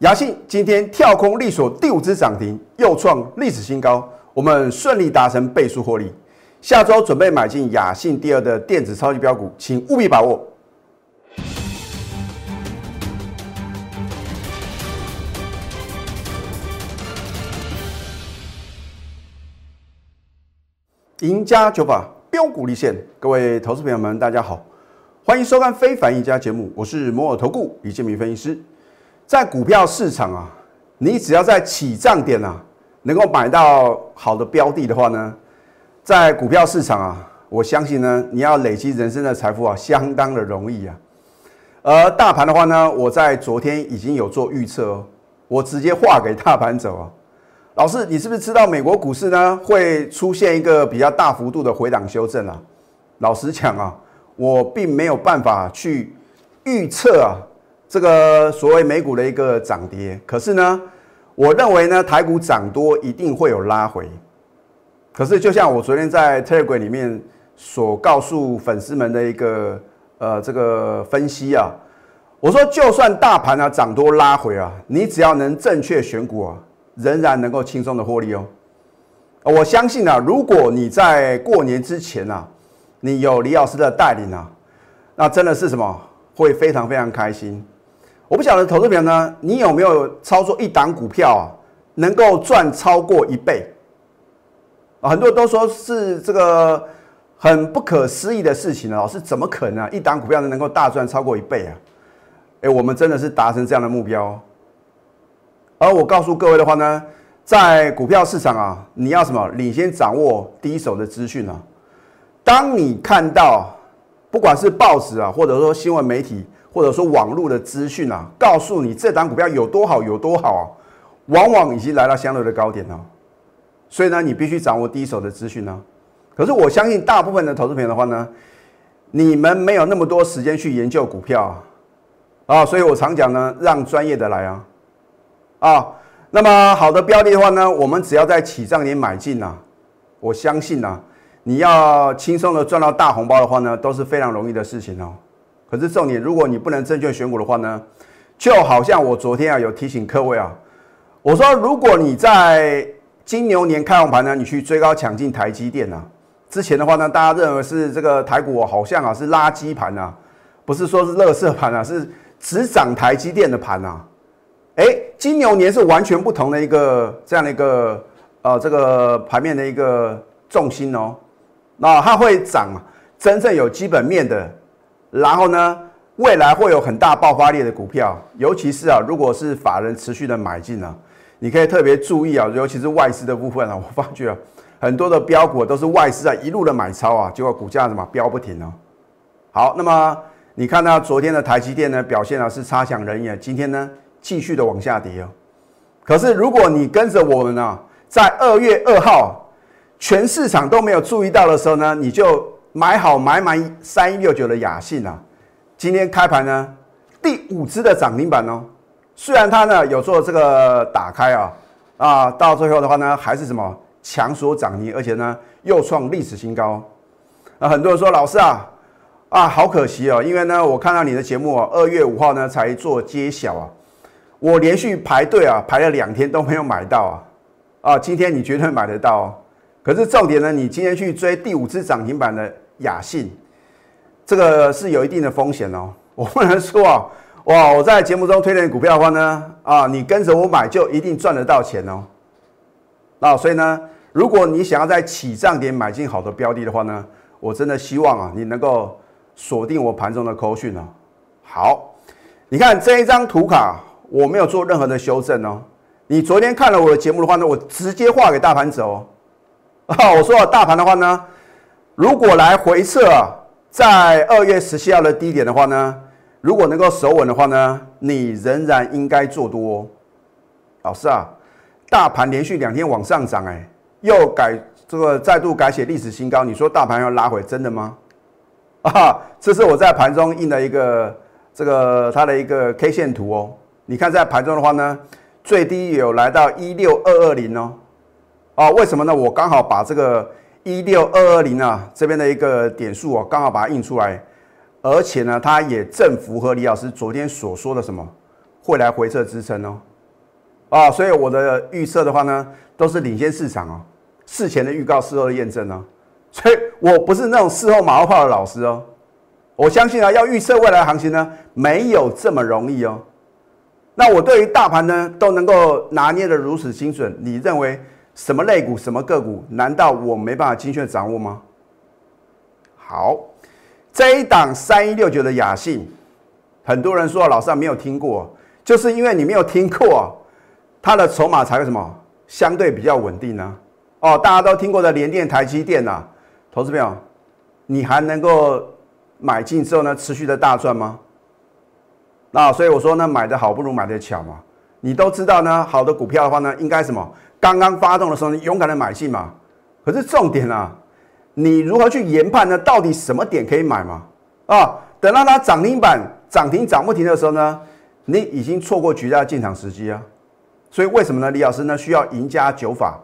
雅信今天跳空力所第五只涨停，又创历史新高，我们顺利达成倍数获利。下周准备买进雅信第二的电子超级标股，请务必把握。赢家九法标股立现，各位投资朋友们，大家好，欢迎收看《非凡赢家》节目，我是摩尔投顾李建明分析师。在股票市场啊，你只要在起涨点啊，能够买到好的标的的话呢，在股票市场啊，我相信呢，你要累积人生的财富啊，相当的容易啊。而大盘的话呢，我在昨天已经有做预测哦，我直接画给大盘走啊。老师，你是不是知道美国股市呢会出现一个比较大幅度的回档修正啊？老实讲啊，我并没有办法去预测啊这个所谓美股的一个涨跌。可是呢，我认为呢台股涨多一定会有拉回。可是就像我昨天在 Telegram 里面所告诉粉丝们的一个呃这个分析啊，我说就算大盘啊涨多拉回啊，你只要能正确选股啊。仍然能够轻松的获利哦，我相信啊，如果你在过年之前啊，你有李老师的带领啊，那真的是什么会非常非常开心。我不晓得投资友呢，你有没有操作一档股票啊，能够赚超过一倍啊？很多人都说是这个很不可思议的事情啊，是怎么可能啊？一档股票能够大赚超过一倍啊？哎，我们真的是达成这样的目标。而我告诉各位的话呢，在股票市场啊，你要什么领先掌握第一手的资讯啊？当你看到不管是报纸啊，或者说新闻媒体，或者说网络的资讯啊，告诉你这档股票有多好有多好啊，往往已经来到相对的高点了。所以呢，你必须掌握第一手的资讯呢。可是我相信大部分的投资朋友的话呢，你们没有那么多时间去研究股票啊，啊，所以我常讲呢，让专业的来啊。啊，那么好的标的的话呢，我们只要在起涨点买进呐，我相信呐，你要轻松的赚到大红包的话呢，都是非常容易的事情哦。可是重点，如果你不能正确选股的话呢，就好像我昨天啊有提醒各位啊，我说如果你在金牛年开红盘呢，你去追高抢进台积电啊，之前的话呢，大家认为是这个台股好像啊是垃圾盘呐，不是说是垃圾盘啊，是只涨台积电的盘呐。哎，金牛年是完全不同的一个这样的一个呃这个盘面的一个重心哦，那它会涨真正有基本面的，然后呢，未来会有很大爆发力的股票，尤其是啊，如果是法人持续的买进啊，你可以特别注意啊，尤其是外资的部分啊，我发觉啊，很多的标股都是外资啊一路的买超啊，结果股价什么飙不停哦。好，那么你看到昨天的台积电呢表现啊是差强人意，今天呢？继续的往下跌哦，可是如果你跟着我们呢，在二月二号全市场都没有注意到的时候呢，你就买好买满三一六九的雅信啊，今天开盘呢第五只的涨停板哦，虽然它呢有做这个打开啊啊，到最后的话呢还是什么强所涨停，而且呢又创历史新高。那很多人说老师啊啊好可惜哦，因为呢我看到你的节目啊，二月五号呢才做揭晓啊。我连续排队啊，排了两天都没有买到啊！啊，今天你绝对买得到哦。可是重点呢，你今天去追第五只涨停板的雅信，这个是有一定的风险哦。我不能说啊，哇，我在节目中推荐股票的话呢，啊，你跟着我买就一定赚得到钱哦。那所以呢，如果你想要在起涨点买进好的标的的话呢，我真的希望啊，你能够锁定我盘中的扣讯哦。好，你看这一张图卡。我没有做任何的修正哦。你昨天看了我的节目的话呢，我直接画给大盘走。啊，我说大盘的话呢，如果来回测啊，在二月十七号的低点的话呢，如果能够守稳的话呢，你仍然应该做多。老师啊，大盘连续两天往上涨，哎，又改这个再度改写历史新高，你说大盘要拉回，真的吗？啊，这是我在盘中印的一个这个它的一个 K 线图哦。你看在盘中的话呢，最低有来到一六二二零哦，哦，为什么呢？我刚好把这个一六二二零啊这边的一个点数啊，刚好把它印出来，而且呢，它也正符合李老师昨天所说的什么会来回撤支撑哦。啊，所以我的预测的话呢，都是领先市场哦，事前的预告，事后的验证哦，所以我不是那种事后马后炮的老师哦。我相信啊，要预测未来行情呢，没有这么容易哦。那我对于大盘呢，都能够拿捏的如此精准，你认为什么类股、什么个股，难道我没办法精确掌握吗？好，这一档三一六九的雅信，很多人说老师没有听过，就是因为你没有听过，它的筹码才会什么相对比较稳定呢？哦，大家都听过的联电、台积电呐，投资朋友，你还能够？买进之后呢，持续的大赚吗？那所以我说呢，买的好不如买的巧嘛。你都知道呢，好的股票的话呢，应该什么？刚刚发动的时候，你勇敢的买进嘛。可是重点啊，你如何去研判呢？到底什么点可以买嘛？啊，等到它涨停板涨停涨不停的时候呢，你已经错过绝佳进场时机啊。所以为什么呢？李老师呢，需要赢家九法，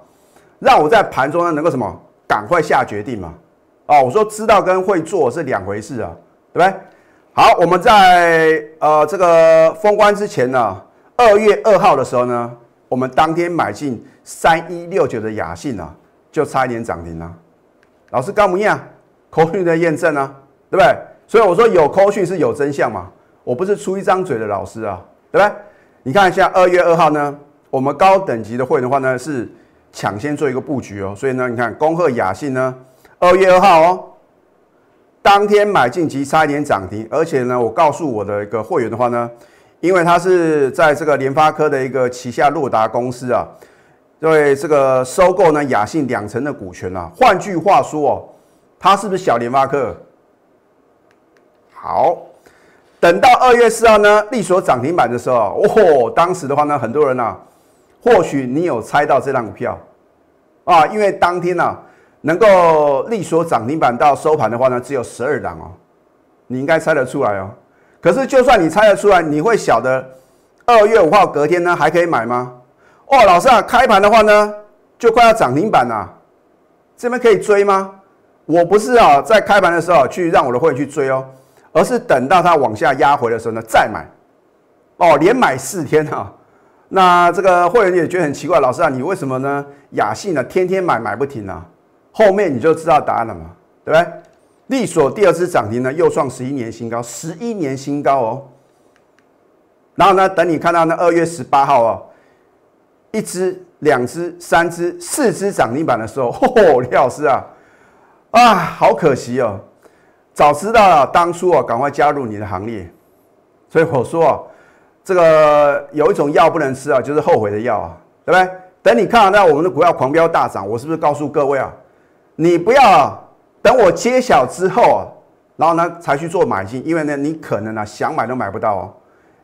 让我在盘中呢能够什么？赶快下决定嘛。哦，我说知道跟会做是两回事啊，对不对？好，我们在呃这个封关之前呢，二月二号的时候呢，我们当天买进三一六九的雅信啊，就差一点涨停了。老师刚不一样，口讯的验证啊，对不对？所以我说有口讯是有真相嘛，我不是出一张嘴的老师啊，对不对？你看一下二月二号呢，我们高等级的会员的话呢是抢先做一个布局哦，所以呢，你看恭贺雅信呢。二月二号哦，当天买进即差一点涨停，而且呢，我告诉我的一个会员的话呢，因为他是在这个联发科的一个旗下洛达公司啊，对这个收购呢雅信两成的股权啊，换句话说哦，它是不是小联发科？好，等到二月四号呢，利索涨停板的时候，哦，当时的话呢，很多人啊，或许你有猜到这张股票啊，因为当天呢。能够力所涨停板到收盘的话呢，只有十二档哦，你应该猜得出来哦。可是就算你猜得出来，你会晓得二月五号隔天呢还可以买吗？哦，老师啊，开盘的话呢就快要涨停板了，这边可以追吗？我不是啊，在开盘的时候去让我的会员去追哦，而是等到它往下压回的时候呢再买。哦，连买四天啊，那这个会员也觉得很奇怪，老师啊，你为什么呢？雅信呢天天买买不停啊？后面你就知道答案了嘛，对不对？利索第二次涨停呢，又创十一年新高，十一年新高哦。然后呢，等你看到那二月十八号哦，一只、两只、三只、四只涨停板的时候，嚯，李老师啊，啊，好可惜哦，早知道了，当初啊，赶快加入你的行列。所以我说啊，这个有一种药不能吃啊，就是后悔的药啊，对不对？等你看到我们的股票狂飙大涨，我是不是告诉各位啊？你不要等我揭晓之后啊，然后呢才去做买进，因为呢你可能啊想买都买不到哦。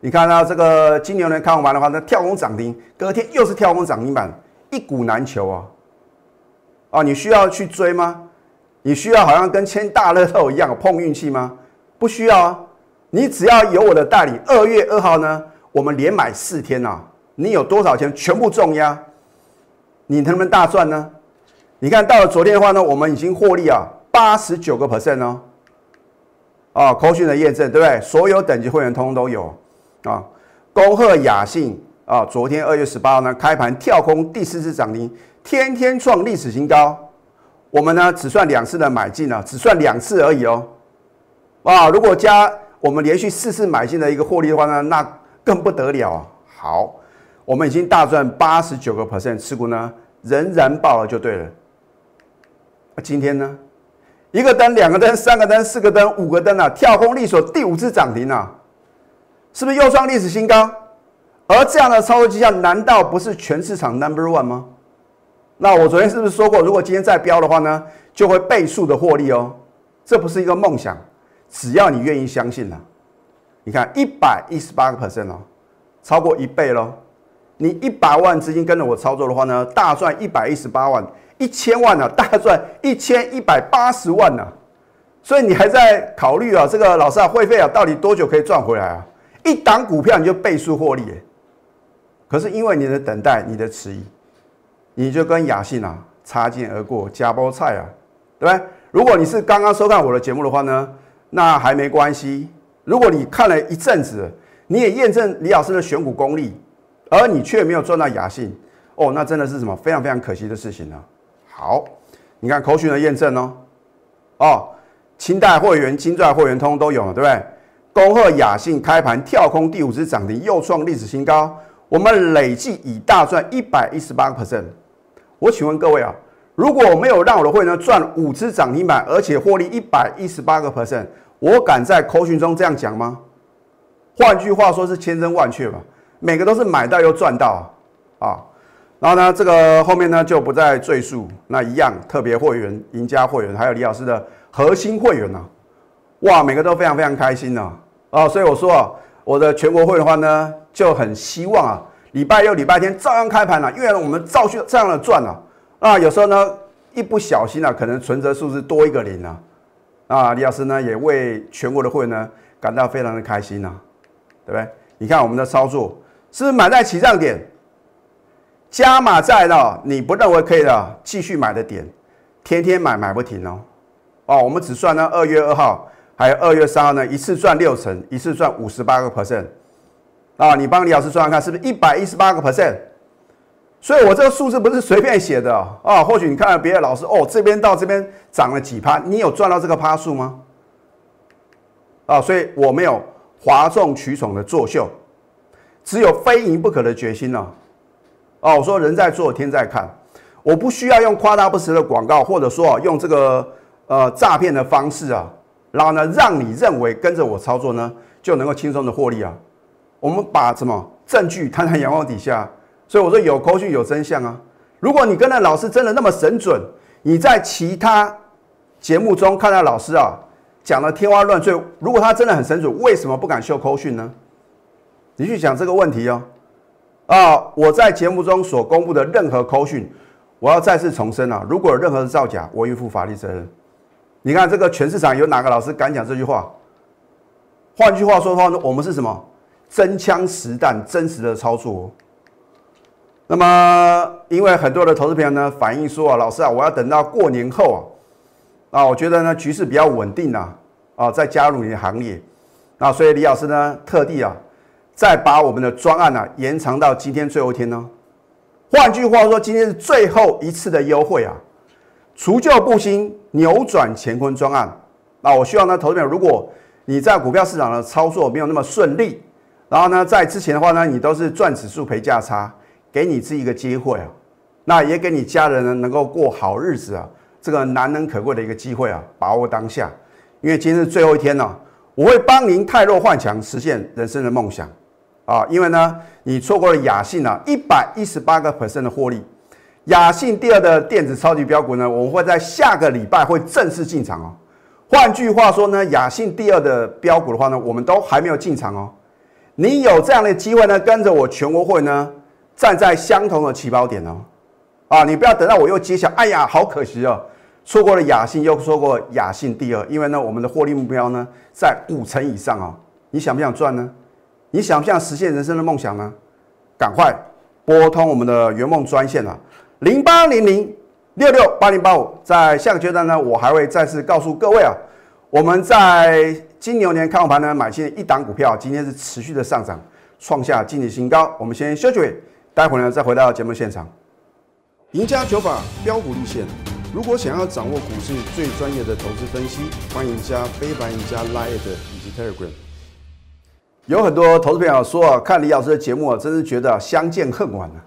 你看到这个金牛人看完的话，那跳空涨停，隔天又是跳空涨停板，一股难求啊！啊，你需要去追吗？你需要好像跟签大乐透一样碰运气吗？不需要啊！你只要有我的代理，二月二号呢，我们连买四天啊，你有多少钱全部重压，你能不能大赚呢？你看到了昨天的话呢，我们已经获利啊八十九个 percent 哦，啊，科讯的验证对不对？所有等级会员通通都有啊。恭贺雅信啊，昨天二月十八号呢开盘跳空第四次涨停，天天创历史新高。我们呢只算两次的买进啊，只算两次而已哦。啊，如果加我们连续四次买进的一个获利的话呢，那更不得了啊。好，我们已经大赚八十九个 percent，持股呢仍然爆了就对了。今天呢，一个灯、两个灯、三个灯、四个灯、五个灯啊，跳空力所第五次涨停啊，是不是又创历史新高？而这样的操作绩效，难道不是全市场 number one 吗？那我昨天是不是说过，如果今天再飙的话呢，就会倍数的获利哦？这不是一个梦想，只要你愿意相信啊。你看一百一十八个 percent 哦，超过一倍喽。你一百万资金跟着我操作的话呢，大赚一百一十八万。一千万呢，大赚一千一百八十万呢，所以你还在考虑啊？这个老师啊，会费啊，到底多久可以赚回来啊？一档股票你就倍数获利，可是因为你的等待，你的迟疑，你就跟雅信啊擦肩而过，夹包菜啊，对不对？如果你是刚刚收看我的节目的话呢，那还没关系。如果你看了一阵子，你也验证李老师的选股功力，而你却没有赚到雅信，哦，那真的是什么非常非常可惜的事情呢？好，你看口讯的验证哦，哦，清代会员、金钻会员通都有了，对不对？恭贺雅信开盘跳空第五只涨停，又创历史新高，我们累计已大赚一百一十八个 percent。我请问各位啊，如果我没有让我的会员赚五只涨停板，而且获利一百一十八个 percent，我敢在口讯中这样讲吗？换句话说，是千真万确吧？每个都是买到又赚到啊！然后呢，这个后面呢就不再赘述。那一样特别会员、赢家会员，还有李老师的核心会员呢，哇，每个都非常非常开心呢啊！所以我说啊，我的全国会的话呢，就很希望啊，礼拜六、礼拜天照样开盘了，因为我们照续这样的赚了啊。有时候呢，一不小心啊，可能存折数字多一个零啊啊！李老师呢也为全国的会员呢感到非常的开心呐，对不对？你看我们的操作。是买在起涨点，加码在呢？你不认为可以的，继续买的点，天天买买不停哦。哦，我们只算呢二月二号，还有二月三号呢，一次赚六成，一次赚五十八个 percent。啊，你帮李老师算算看，是不是一百一十八个 percent？所以我这个数字不是随便写的啊。或许你看到别的老师哦，这边到这边涨了几趴，你有赚到这个趴数吗？啊，所以我没有哗众取宠的作秀。只有非赢不可的决心呢。哦，我说人在做天在看，我不需要用夸大不实的广告，或者说用这个呃诈骗的方式啊，然后呢让你认为跟着我操作呢就能够轻松的获利啊。我们把什么证据 摊在阳光底下，所以我说有口讯有真相啊。如果你跟着老师真的那么神准，你在其他节目中看到老师啊讲的天花乱坠，如果他真的很神准，为什么不敢秀口讯呢？你去想这个问题哦，啊，我在节目中所公布的任何口讯，我要再次重申啊，如果有任何的造假，我应负法律责任。你看这个全市场有哪个老师敢讲这句话？换句话说的话呢，我们是什么？真枪实弹、真实的操作。那么，因为很多的投资朋友呢反映说啊，老师啊，我要等到过年后啊，啊，我觉得呢局势比较稳定啊，啊，再加入你的行列。那所以李老师呢特地啊。再把我们的专案呢延长到今天最后一天呢？换句话说，今天是最后一次的优惠啊！除旧布新，扭转乾坤专案。那我希望呢，投资者，如果你在股票市场的操作没有那么顺利，然后呢，在之前的话呢，你都是赚指数赔价差，给你自己一个机会啊，那也给你家人呢能够过好日子啊，这个难能可贵的一个机会啊，把握当下，因为今天是最后一天呢，我会帮您太弱换强，实现人生的梦想。啊，因为呢，你错过了雅信啊，一百一十八个 percent 的获利。雅信第二的电子超级标股呢，我们会在下个礼拜会正式进场哦。换句话说呢，雅信第二的标股的话呢，我们都还没有进场哦。你有这样的机会呢，跟着我全国会呢，站在相同的起跑点哦。啊，你不要等到我又揭晓，哎呀，好可惜哦，错过了雅信，又错过雅信第二，因为呢，我们的获利目标呢，在五成以上啊。你想不想赚呢？你想不想实现人生的梦想呢？赶快拨通我们的圆梦专线啊，零八零零六六八零八五。在下个阶段呢，我还会再次告诉各位啊，我们在金牛年看盘呢买进一档股票，今天是持续的上涨，创下近期新高。我们先休息，待会呢再回到节目现场。赢家九法标股立线，如果想要掌握股市最专业的投资分析，欢迎加非凡、赢家 Line 以及 Telegram。有很多投资朋友说啊，看李老师的节目啊，真是觉得相见恨晚啊。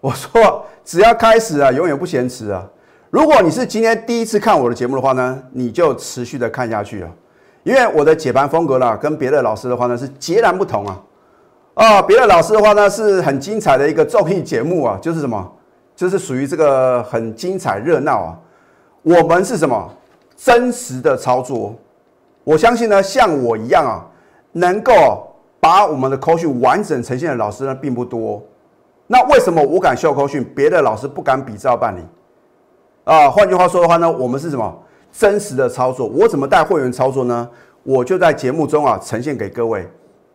我说，只要开始啊，永远不嫌迟啊。如果你是今天第一次看我的节目的话呢，你就持续的看下去啊，因为我的解盘风格呢，跟别的老师的话呢是截然不同啊。啊，别的老师的话呢是很精彩的一个综艺节目啊，就是什么，就是属于这个很精彩热闹啊。我们是什么真实的操作？我相信呢，像我一样啊。能够把我们的口讯完整呈现的老师呢，并不多。那为什么我敢秀口讯，别的老师不敢比照办理？啊，换句话说的话呢，我们是什么真实的操作？我怎么带会员操作呢？我就在节目中啊呈现给各位。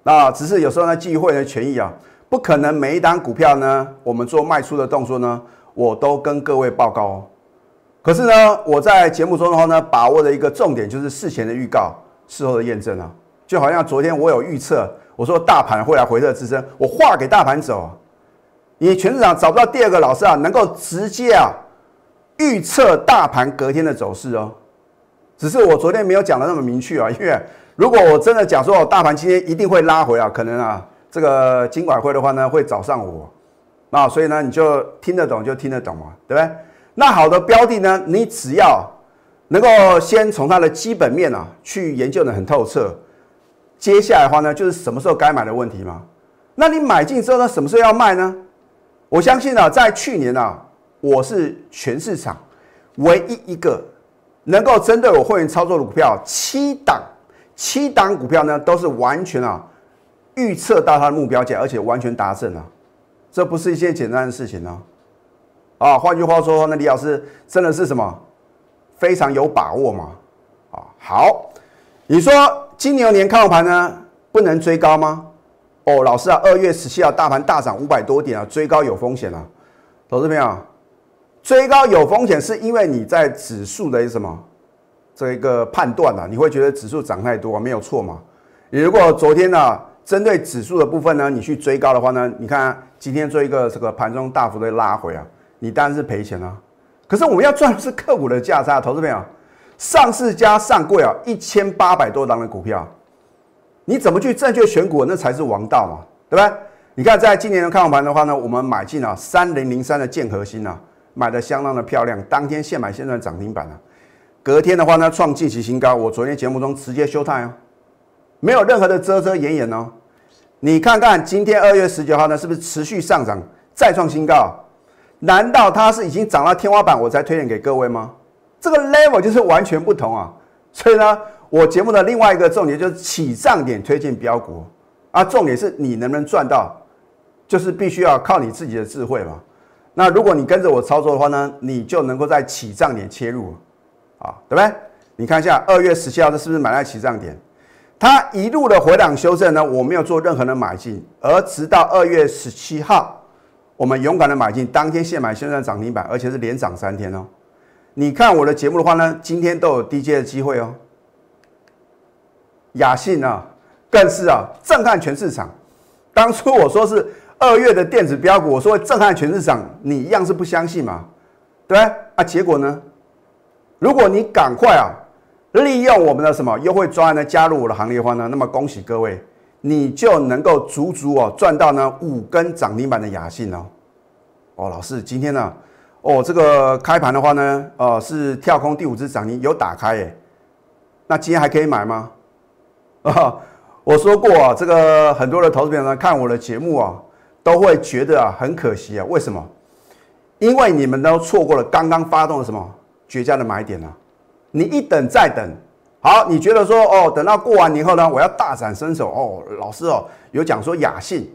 那只是有时候呢，基于会员的权益啊，不可能每一单股票呢，我们做卖出的动作呢，我都跟各位报告哦。可是呢，我在节目中的话呢，把握的一个重点就是事前的预告，事后的验证啊。就好像昨天我有预测，我说大盘会来回撤支撑，我画给大盘走。你全市场找不到第二个老师啊，能够直接啊预测大盘隔天的走势哦。只是我昨天没有讲的那么明确啊，因为如果我真的讲说大盘今天一定会拉回啊，可能啊这个金管会的话呢会找上我，那所以呢你就听得懂就听得懂嘛，对不对？那好的标的呢，你只要能够先从它的基本面啊去研究的很透彻，接下来的话呢就是什么时候该买的问题嘛。那你买进之后呢，什么时候要卖呢？我相信啊，在去年啊，我是全市场唯一一个能够针对我会员操作的股票，七档七档股票呢，都是完全啊预测到它的目标价，而且完全达成了，这不是一件简单的事情呢。啊，换句话说，那李老师真的是什么非常有把握吗？啊，好，你说金牛年看盘呢，不能追高吗？哦，老师啊，二月十七号大盘大涨五百多点啊，追高有风险啊，投资朋友，追高有风险是因为你在指数的什么这一个判断啊，你会觉得指数涨太多啊，没有错嘛？你如果昨天呢，针对指数的部分呢，你去追高的话呢，你看今天做一个这个盘中大幅的拉回啊，你当然是赔钱啊。可是我们要赚的是个股的价差，投资朋友，上市加上柜啊，一千八百多档的股票。你怎么去正确选股，那才是王道嘛，对不对？你看，在今年的看盘盘的话呢，我们买进了三零零三的建核心啊，买的相当的漂亮，当天现买现赚涨停板啊。隔天的话呢，创近期新高，我昨天节目中直接休态哦，没有任何的遮遮掩掩哦。你看看今天二月十九号呢，是不是持续上涨，再创新高？难道它是已经涨到天花板，我才推荐给各位吗？这个 level 就是完全不同啊，所以呢。我节目的另外一个重点就是起涨点推荐标股啊，重点是你能不能赚到，就是必须要靠你自己的智慧嘛。那如果你跟着我操作的话呢，你就能够在起涨点切入啊，对不对？你看一下二月十七号这是不是买在起涨点？它一路的回档修正呢，我没有做任何的买进，而直到二月十七号，我们勇敢的买进，当天现买现赚涨停板，而且是连涨三天哦。你看我的节目的话呢，今天都有低阶的机会哦。雅信啊，更是啊震撼全市场。当初我说是二月的电子标股，我说会震撼全市场，你一样是不相信嘛？对啊，结果呢？如果你赶快啊，利用我们的什么优惠专案呢，加入我的行列的话呢，那么恭喜各位，你就能够足足哦赚到呢五根涨停板的雅信哦。哦，老师，今天呢，哦这个开盘的话呢，呃是跳空第五只涨停有打开耶，那今天还可以买吗？啊，我说过啊，这个很多的投资朋友呢看我的节目啊，都会觉得啊很可惜啊。为什么？因为你们都错过了刚刚发动的什么绝佳的买点呢？你一等再等，好，你觉得说哦，等到过完年后呢，我要大展身手哦。老师哦，有讲说雅信，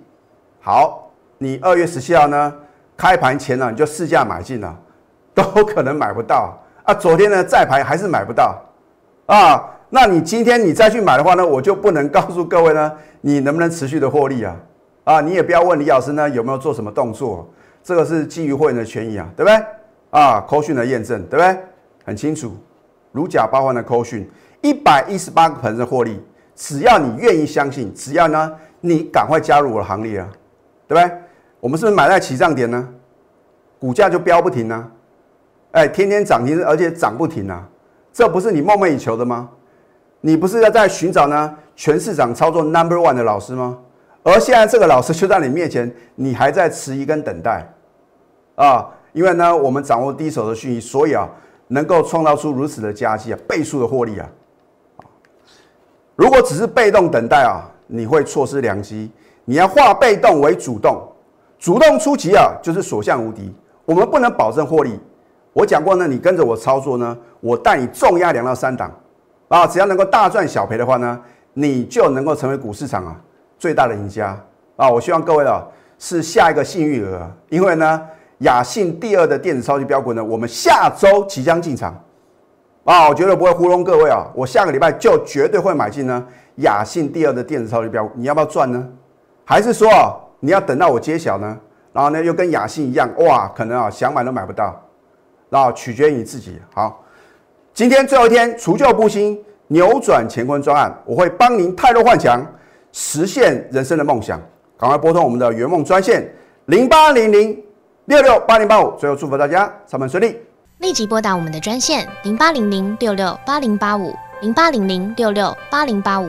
好，你二月十七号呢开盘前呢你就试价买进了，都可能买不到啊。昨天呢再排还是买不到啊。那你今天你再去买的话呢，我就不能告诉各位呢，你能不能持续的获利啊？啊，你也不要问李老师呢有没有做什么动作，这个是基于会员的权益啊，对不对？啊，扣讯的验证，对不对？很清楚，如假包换的扣讯，一百一十八个盆的获利，只要你愿意相信，只要呢你赶快加入我的行列啊，对不对？我们是不是买在起涨点呢？股价就飙不停呢？哎，天天涨停，而且涨不停啊，这不是你梦寐以求的吗？你不是要在寻找呢全市场操作 number one 的老师吗？而现在这个老师就在你面前，你还在迟疑跟等待啊？因为呢，我们掌握第一手的讯息，所以啊，能够创造出如此的佳绩啊，倍数的获利啊。如果只是被动等待啊，你会错失良机。你要化被动为主动，主动出击啊，就是所向无敌。我们不能保证获利。我讲过呢，你跟着我操作呢，我带你重压两到三档。啊，只要能够大赚小赔的话呢，你就能够成为股市场啊最大的赢家啊！我希望各位啊是下一个幸运儿，因为呢雅信第二的电子超级标股呢，我们下周即将进场啊！我绝对不会糊弄各位啊！我下个礼拜就绝对会买进呢雅信第二的电子超级标股，你要不要赚呢？还是说你要等到我揭晓呢？然后呢又跟雅信一样哇，可能啊想买都买不到，然后取决于你自己。好。今天最后一天除旧布新，扭转乾坤专案，我会帮您泰弱换强，实现人生的梦想。赶快拨通我们的圆梦专线零八零零六六八零八五。最后祝福大家上班顺利。立即拨打我们的专线零八零零六六八零八五零八零零六六八零八五